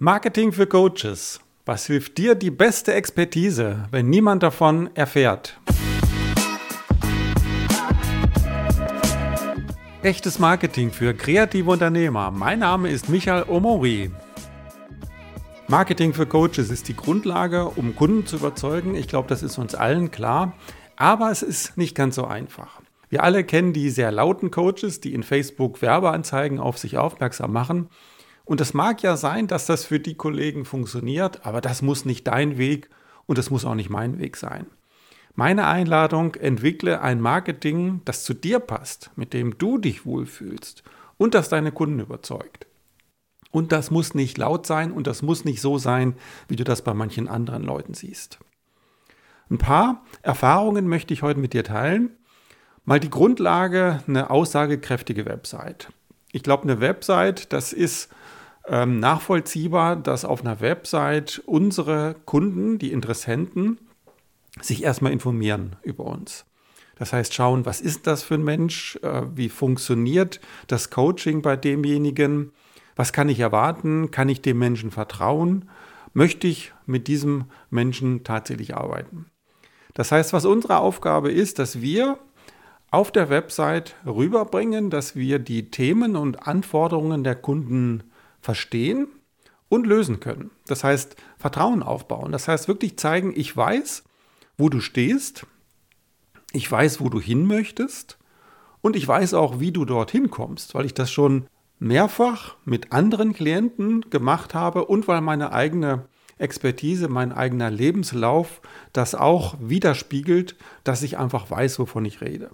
Marketing für Coaches. Was hilft dir die beste Expertise, wenn niemand davon erfährt? Echtes Marketing für kreative Unternehmer. Mein Name ist Michael Omori. Marketing für Coaches ist die Grundlage, um Kunden zu überzeugen. Ich glaube, das ist uns allen klar. Aber es ist nicht ganz so einfach. Wir alle kennen die sehr lauten Coaches, die in Facebook Werbeanzeigen auf sich aufmerksam machen. Und es mag ja sein, dass das für die Kollegen funktioniert, aber das muss nicht dein Weg und das muss auch nicht mein Weg sein. Meine Einladung, entwickle ein Marketing, das zu dir passt, mit dem du dich wohlfühlst und das deine Kunden überzeugt. Und das muss nicht laut sein und das muss nicht so sein, wie du das bei manchen anderen Leuten siehst. Ein paar Erfahrungen möchte ich heute mit dir teilen. Mal die Grundlage, eine aussagekräftige Website. Ich glaube, eine Website, das ist ähm, nachvollziehbar, dass auf einer Website unsere Kunden, die Interessenten, sich erstmal informieren über uns. Das heißt, schauen, was ist das für ein Mensch, äh, wie funktioniert das Coaching bei demjenigen, was kann ich erwarten, kann ich dem Menschen vertrauen, möchte ich mit diesem Menschen tatsächlich arbeiten. Das heißt, was unsere Aufgabe ist, dass wir auf der Website rüberbringen, dass wir die Themen und Anforderungen der Kunden verstehen und lösen können. Das heißt, Vertrauen aufbauen. Das heißt, wirklich zeigen, ich weiß, wo du stehst, ich weiß, wo du hin möchtest und ich weiß auch, wie du dorthin kommst, weil ich das schon mehrfach mit anderen Klienten gemacht habe und weil meine eigene Expertise, mein eigener Lebenslauf das auch widerspiegelt, dass ich einfach weiß, wovon ich rede.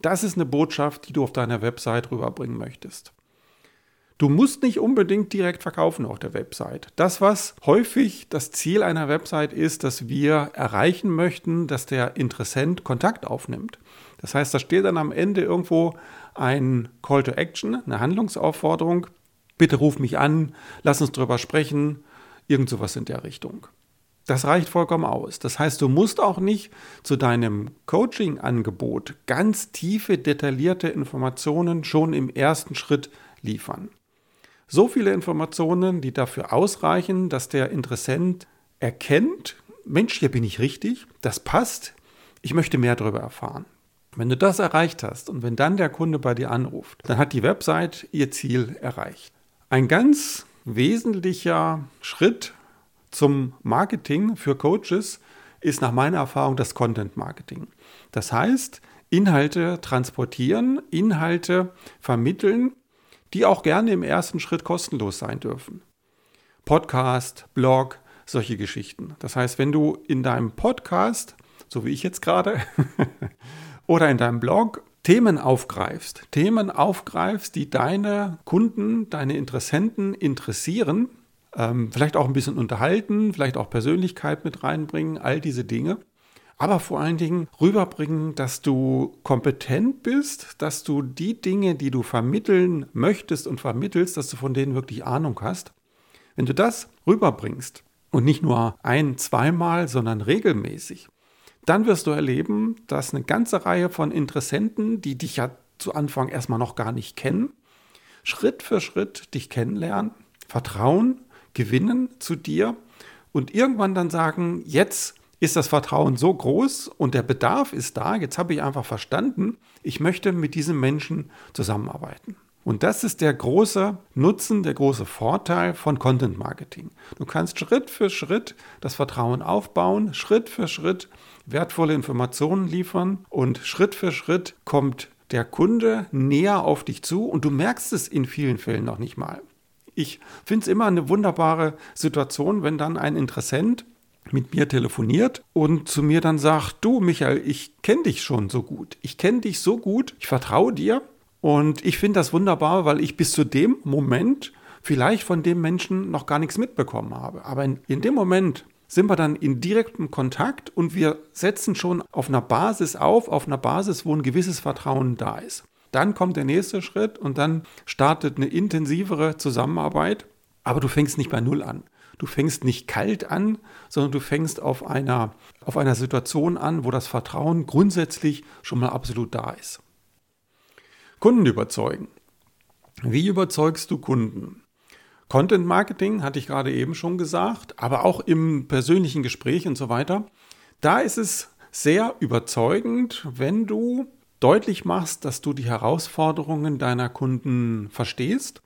Das ist eine Botschaft, die du auf deiner Website rüberbringen möchtest. Du musst nicht unbedingt direkt verkaufen auf der Website. Das, was häufig das Ziel einer Website ist, dass wir erreichen möchten, dass der Interessent Kontakt aufnimmt. Das heißt, da steht dann am Ende irgendwo ein Call to Action, eine Handlungsaufforderung. Bitte ruf mich an, lass uns drüber sprechen, irgend sowas in der Richtung. Das reicht vollkommen aus. Das heißt, du musst auch nicht zu deinem Coaching-Angebot ganz tiefe, detaillierte Informationen schon im ersten Schritt liefern. So viele Informationen, die dafür ausreichen, dass der Interessent erkennt, Mensch, hier bin ich richtig, das passt, ich möchte mehr darüber erfahren. Wenn du das erreicht hast und wenn dann der Kunde bei dir anruft, dann hat die Website ihr Ziel erreicht. Ein ganz wesentlicher Schritt zum Marketing für Coaches ist nach meiner Erfahrung das Content Marketing. Das heißt, Inhalte transportieren, Inhalte vermitteln, die auch gerne im ersten Schritt kostenlos sein dürfen. Podcast, Blog, solche Geschichten. Das heißt, wenn du in deinem Podcast, so wie ich jetzt gerade, oder in deinem Blog Themen aufgreifst, Themen aufgreifst, die deine Kunden, deine Interessenten interessieren, ähm, vielleicht auch ein bisschen unterhalten, vielleicht auch Persönlichkeit mit reinbringen, all diese Dinge, aber vor allen Dingen rüberbringen, dass du kompetent bist, dass du die Dinge, die du vermitteln möchtest und vermittelst, dass du von denen wirklich Ahnung hast. Wenn du das rüberbringst und nicht nur ein, zweimal, sondern regelmäßig, dann wirst du erleben, dass eine ganze Reihe von Interessenten, die dich ja zu Anfang erstmal noch gar nicht kennen, Schritt für Schritt dich kennenlernen, Vertrauen gewinnen zu dir und irgendwann dann sagen, jetzt ist das Vertrauen so groß und der Bedarf ist da, jetzt habe ich einfach verstanden, ich möchte mit diesem Menschen zusammenarbeiten. Und das ist der große Nutzen, der große Vorteil von Content Marketing. Du kannst Schritt für Schritt das Vertrauen aufbauen, Schritt für Schritt wertvolle Informationen liefern und Schritt für Schritt kommt der Kunde näher auf dich zu und du merkst es in vielen Fällen noch nicht mal. Ich finde es immer eine wunderbare Situation, wenn dann ein Interessent mit mir telefoniert und zu mir dann sagt, du Michael, ich kenne dich schon so gut. Ich kenne dich so gut, ich vertraue dir und ich finde das wunderbar, weil ich bis zu dem Moment vielleicht von dem Menschen noch gar nichts mitbekommen habe. Aber in, in dem Moment sind wir dann in direktem Kontakt und wir setzen schon auf einer Basis auf, auf einer Basis, wo ein gewisses Vertrauen da ist. Dann kommt der nächste Schritt und dann startet eine intensivere Zusammenarbeit, aber du fängst nicht bei Null an. Du fängst nicht kalt an, sondern du fängst auf einer, auf einer Situation an, wo das Vertrauen grundsätzlich schon mal absolut da ist. Kunden überzeugen. Wie überzeugst du Kunden? Content Marketing hatte ich gerade eben schon gesagt, aber auch im persönlichen Gespräch und so weiter. Da ist es sehr überzeugend, wenn du deutlich machst, dass du die Herausforderungen deiner Kunden verstehst,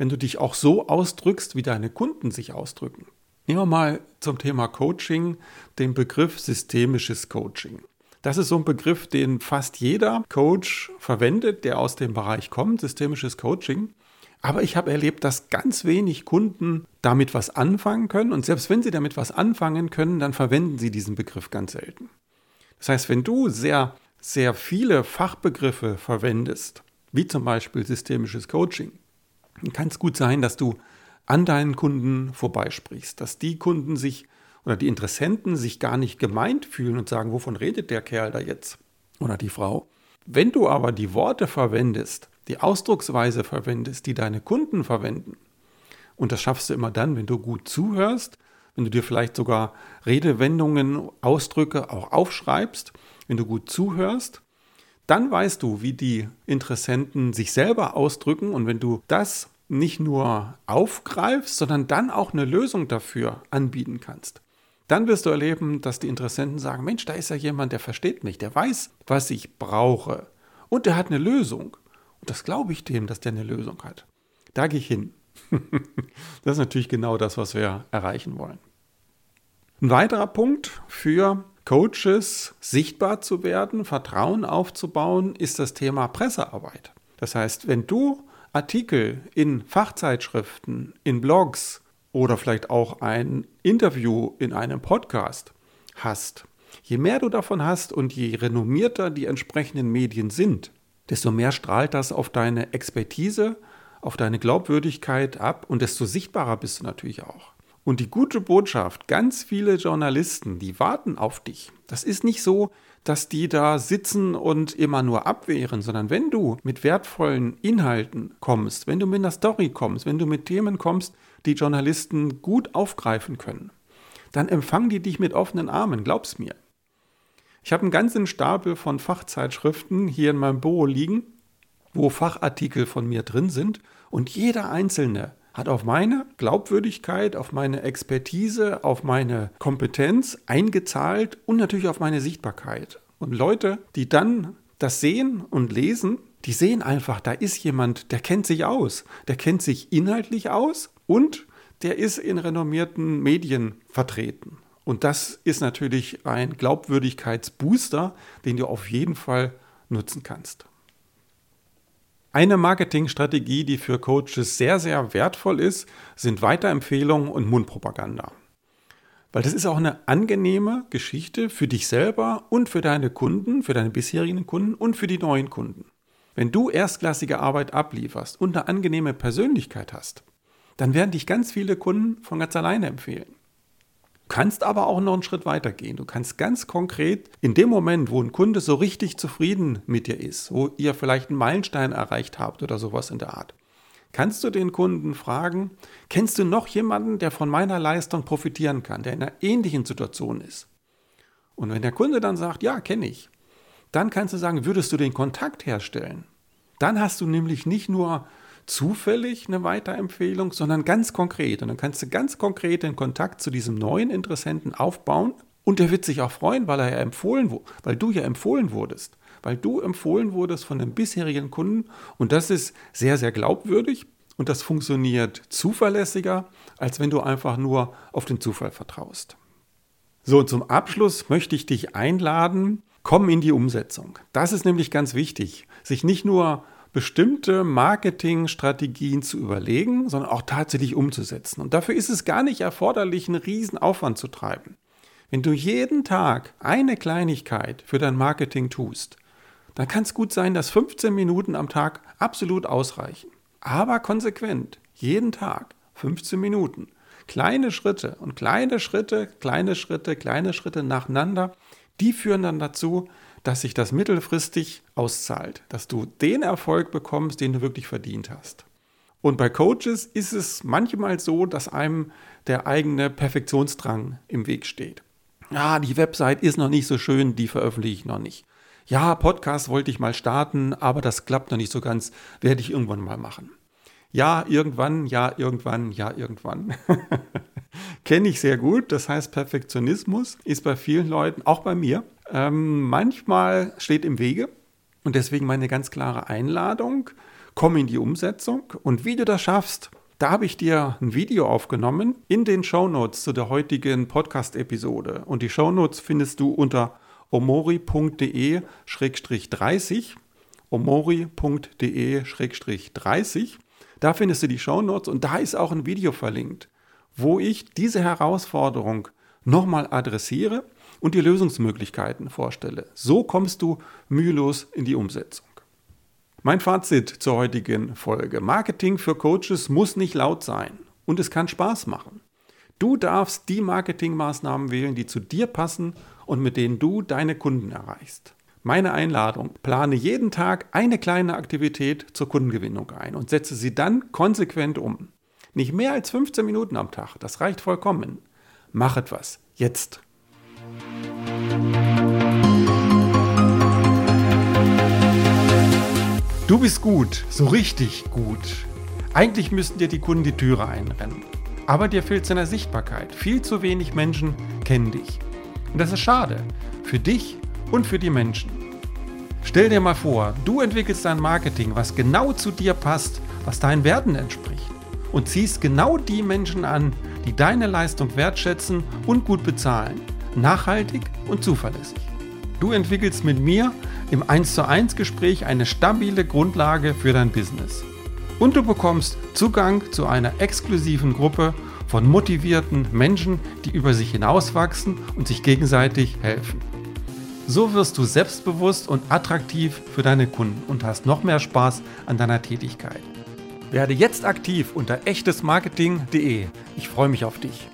wenn du dich auch so ausdrückst, wie deine Kunden sich ausdrücken. Nehmen wir mal zum Thema Coaching den Begriff systemisches Coaching. Das ist so ein Begriff, den fast jeder Coach verwendet, der aus dem Bereich kommt, systemisches Coaching. Aber ich habe erlebt, dass ganz wenig Kunden damit was anfangen können. Und selbst wenn sie damit was anfangen können, dann verwenden sie diesen Begriff ganz selten. Das heißt, wenn du sehr, sehr viele Fachbegriffe verwendest, wie zum Beispiel systemisches Coaching, kann es gut sein, dass du an deinen Kunden vorbeisprichst, dass die Kunden sich oder die Interessenten sich gar nicht gemeint fühlen und sagen, wovon redet der Kerl da jetzt oder die Frau. Wenn du aber die Worte verwendest, die Ausdrucksweise verwendest, die deine Kunden verwenden, und das schaffst du immer dann, wenn du gut zuhörst, wenn du dir vielleicht sogar Redewendungen, Ausdrücke auch aufschreibst, wenn du gut zuhörst, dann weißt du, wie die Interessenten sich selber ausdrücken und wenn du das nicht nur aufgreifst, sondern dann auch eine Lösung dafür anbieten kannst. Dann wirst du erleben, dass die Interessenten sagen, Mensch, da ist ja jemand, der versteht mich, der weiß, was ich brauche und der hat eine Lösung. Und das glaube ich dem, dass der eine Lösung hat. Da gehe ich hin. das ist natürlich genau das, was wir erreichen wollen. Ein weiterer Punkt für Coaches sichtbar zu werden, Vertrauen aufzubauen, ist das Thema Pressearbeit. Das heißt, wenn du Artikel in Fachzeitschriften, in Blogs oder vielleicht auch ein Interview in einem Podcast hast, je mehr du davon hast und je renommierter die entsprechenden Medien sind, desto mehr strahlt das auf deine Expertise, auf deine Glaubwürdigkeit ab und desto sichtbarer bist du natürlich auch. Und die gute Botschaft, ganz viele Journalisten, die warten auf dich. Das ist nicht so, dass die da sitzen und immer nur abwehren, sondern wenn du mit wertvollen Inhalten kommst, wenn du mit einer Story kommst, wenn du mit Themen kommst, die Journalisten gut aufgreifen können, dann empfangen die dich mit offenen Armen, glaub's mir. Ich habe einen ganzen Stapel von Fachzeitschriften hier in meinem Büro liegen, wo Fachartikel von mir drin sind und jeder einzelne hat auf meine Glaubwürdigkeit, auf meine Expertise, auf meine Kompetenz eingezahlt und natürlich auf meine Sichtbarkeit. Und Leute, die dann das sehen und lesen, die sehen einfach, da ist jemand, der kennt sich aus, der kennt sich inhaltlich aus und der ist in renommierten Medien vertreten. Und das ist natürlich ein Glaubwürdigkeitsbooster, den du auf jeden Fall nutzen kannst. Eine Marketingstrategie, die für Coaches sehr, sehr wertvoll ist, sind Weiterempfehlungen und Mundpropaganda. Weil das ist auch eine angenehme Geschichte für dich selber und für deine Kunden, für deine bisherigen Kunden und für die neuen Kunden. Wenn du erstklassige Arbeit ablieferst und eine angenehme Persönlichkeit hast, dann werden dich ganz viele Kunden von ganz alleine empfehlen. Kannst aber auch noch einen Schritt weiter gehen. Du kannst ganz konkret in dem Moment, wo ein Kunde so richtig zufrieden mit dir ist, wo ihr vielleicht einen Meilenstein erreicht habt oder sowas in der Art, kannst du den Kunden fragen, kennst du noch jemanden, der von meiner Leistung profitieren kann, der in einer ähnlichen Situation ist? Und wenn der Kunde dann sagt, ja, kenne ich, dann kannst du sagen, würdest du den Kontakt herstellen? Dann hast du nämlich nicht nur zufällig eine Weiterempfehlung, sondern ganz konkret. Und dann kannst du ganz konkret den Kontakt zu diesem neuen Interessenten aufbauen. Und der wird sich auch freuen, weil er ja empfohlen wurde, weil du ja empfohlen wurdest. Weil du empfohlen wurdest von einem bisherigen Kunden. Und das ist sehr, sehr glaubwürdig. Und das funktioniert zuverlässiger, als wenn du einfach nur auf den Zufall vertraust. So, zum Abschluss möchte ich dich einladen, komm in die Umsetzung. Das ist nämlich ganz wichtig, sich nicht nur bestimmte Marketingstrategien zu überlegen, sondern auch tatsächlich umzusetzen. Und dafür ist es gar nicht erforderlich, einen riesen Aufwand zu treiben. Wenn du jeden Tag eine Kleinigkeit für dein Marketing tust, dann kann es gut sein, dass 15 Minuten am Tag absolut ausreichen. Aber konsequent, jeden Tag 15 Minuten. Kleine Schritte und kleine Schritte, kleine Schritte, kleine Schritte nacheinander, die führen dann dazu, dass sich das mittelfristig auszahlt, dass du den Erfolg bekommst, den du wirklich verdient hast. Und bei Coaches ist es manchmal so, dass einem der eigene Perfektionsdrang im Weg steht. Ja, die Website ist noch nicht so schön, die veröffentliche ich noch nicht. Ja, Podcast wollte ich mal starten, aber das klappt noch nicht so ganz, werde ich irgendwann mal machen. Ja, irgendwann, ja, irgendwann, ja, irgendwann. Kenne ich sehr gut. Das heißt, Perfektionismus ist bei vielen Leuten, auch bei mir, ähm, manchmal steht im Wege. Und deswegen meine ganz klare Einladung, komm in die Umsetzung. Und wie du das schaffst, da habe ich dir ein Video aufgenommen in den Show Notes zu der heutigen Podcast-Episode. Und die Show Notes findest du unter omori.de-30. omori.de-30. Da findest du die Show Notes und da ist auch ein Video verlinkt, wo ich diese Herausforderung nochmal adressiere und die Lösungsmöglichkeiten vorstelle. So kommst du mühelos in die Umsetzung. Mein Fazit zur heutigen Folge. Marketing für Coaches muss nicht laut sein und es kann Spaß machen. Du darfst die Marketingmaßnahmen wählen, die zu dir passen und mit denen du deine Kunden erreichst. Meine Einladung, plane jeden Tag eine kleine Aktivität zur Kundengewinnung ein und setze sie dann konsequent um. Nicht mehr als 15 Minuten am Tag, das reicht vollkommen. Mach etwas, jetzt. Du bist gut, so richtig gut. Eigentlich müssten dir die Kunden die Türe einrennen. Aber dir fehlt seiner Sichtbarkeit. Viel zu wenig Menschen kennen dich. Und das ist schade. Für dich und für die Menschen. Stell dir mal vor, du entwickelst ein Marketing, was genau zu dir passt, was deinen Werten entspricht. Und ziehst genau die Menschen an, die deine Leistung wertschätzen und gut bezahlen. Nachhaltig und zuverlässig. Du entwickelst mit mir im 1 zu 1 Gespräch eine stabile Grundlage für dein Business. Und du bekommst Zugang zu einer exklusiven Gruppe von motivierten Menschen, die über sich hinauswachsen und sich gegenseitig helfen. So wirst du selbstbewusst und attraktiv für deine Kunden und hast noch mehr Spaß an deiner Tätigkeit. Werde jetzt aktiv unter echtesmarketing.de. Ich freue mich auf dich.